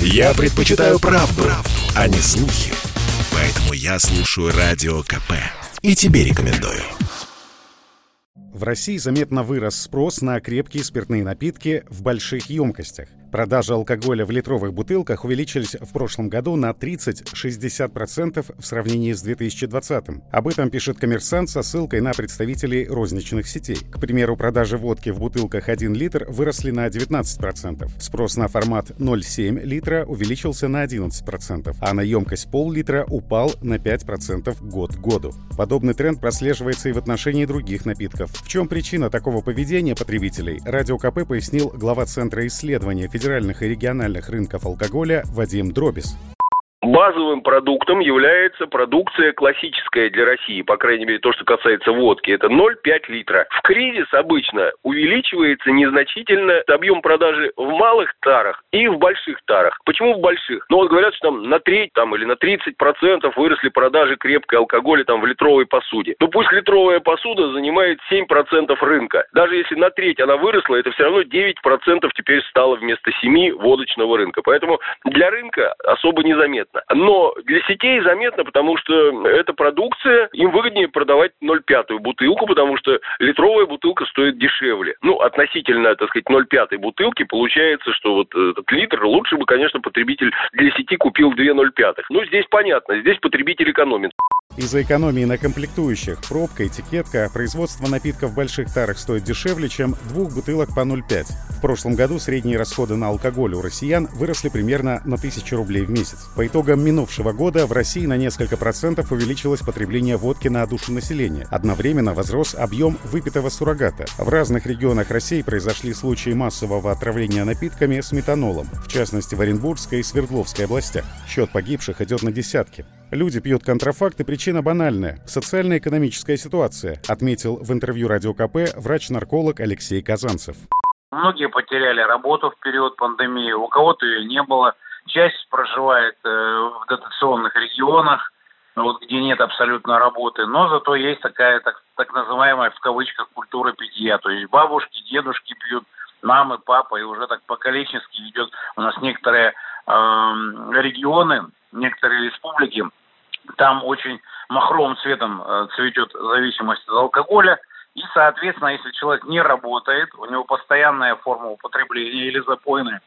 Я предпочитаю правду, правду, а не слухи. Поэтому я слушаю Радио КП. И тебе рекомендую. В России заметно вырос спрос на крепкие спиртные напитки в больших емкостях. Продажи алкоголя в литровых бутылках увеличились в прошлом году на 30-60% в сравнении с 2020. Об этом пишет коммерсант со ссылкой на представителей розничных сетей. К примеру, продажи водки в бутылках 1 литр выросли на 19%. Спрос на формат 0,7 литра увеличился на 11%, а на емкость пол-литра упал на 5% год к году. Подобный тренд прослеживается и в отношении других напитков. В чем причина такого поведения потребителей? Радио КП пояснил глава Центра исследования федеральных и региональных рынков алкоголя Вадим Дробис. Базовым продуктом является продукция классическая для России, по крайней мере, то, что касается водки. Это 0,5 литра. В кризис обычно увеличивается незначительно объем продажи в малых тарах и в больших тарах. Почему в больших? Ну, вот говорят, что там на треть там, или на 30 процентов выросли продажи крепкой алкоголя там в литровой посуде. Ну, пусть литровая посуда занимает 7 процентов рынка. Даже если на треть она выросла, это все равно 9 процентов теперь стало вместо 7 водочного рынка. Поэтому для рынка особо незаметно заметно. Но для сетей заметно, потому что эта продукция, им выгоднее продавать 0,5 бутылку, потому что литровая бутылка стоит дешевле. Ну, относительно, так сказать, 0,5 бутылки получается, что вот этот литр лучше бы, конечно, потребитель для сети купил 2 0,5. Ну, здесь понятно, здесь потребитель экономит. Из-за экономии на комплектующих, пробка, этикетка, производство напитков в больших тарах стоит дешевле, чем двух бутылок по 0,5. В прошлом году средние расходы на алкоголь у россиян выросли примерно на 1000 рублей в месяц. По итогам минувшего года в России на несколько процентов увеличилось потребление водки на душу населения. Одновременно возрос объем выпитого суррогата. В разных регионах России произошли случаи массового отравления напитками с метанолом, в частности в Оренбургской и Свердловской областях. Счет погибших идет на десятки. Люди пьют контрафакт, и причина банальная – социально-экономическая ситуация, отметил в интервью Радио КП врач-нарколог Алексей Казанцев. Многие потеряли работу в период пандемии, у кого-то ее не было. Часть проживает э, в дотационных регионах, вот, где нет абсолютно работы, но зато есть такая так, так называемая в кавычках культура питья. То есть бабушки, дедушки пьют, мамы, папа, и уже так поколенчески идет у нас некоторые э, регионы, некоторые республики, там очень махровым цветом э, цветет зависимость от алкоголя. И, соответственно, если человек не работает, у него постоянная форма употребления или запойная,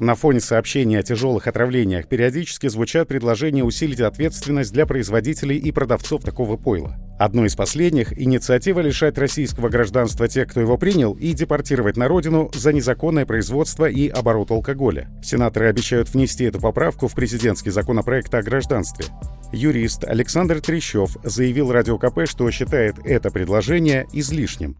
на фоне сообщений о тяжелых отравлениях периодически звучат предложения усилить ответственность для производителей и продавцов такого пойла. Одной из последних — инициатива лишать российского гражданства тех, кто его принял, и депортировать на родину за незаконное производство и оборот алкоголя. Сенаторы обещают внести эту поправку в президентский законопроект о гражданстве. Юрист Александр Трещев заявил Радио КП, что считает это предложение излишним.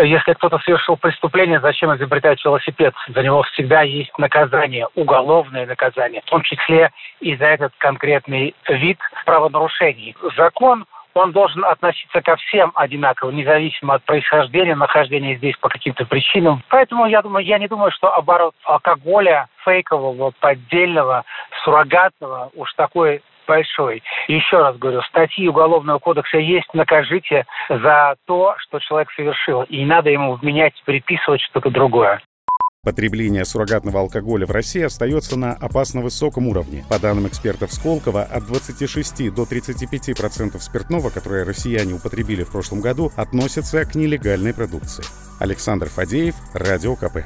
Если кто-то совершил преступление, зачем изобретать велосипед? За него всегда есть наказание, уголовное наказание, в том числе и за этот конкретный вид правонарушений. Закон он должен относиться ко всем одинаково, независимо от происхождения, нахождения здесь по каким-то причинам. Поэтому я думаю, я не думаю, что оборот алкоголя фейкового, поддельного, суррогатного уж такой большой. Еще раз говорю, статьи Уголовного кодекса есть, накажите за то, что человек совершил. И не надо ему вменять, приписывать что-то другое. Потребление суррогатного алкоголя в России остается на опасно высоком уровне. По данным экспертов Сколково, от 26 до 35% спиртного, которое россияне употребили в прошлом году, относятся к нелегальной продукции. Александр Фадеев, Радио КП.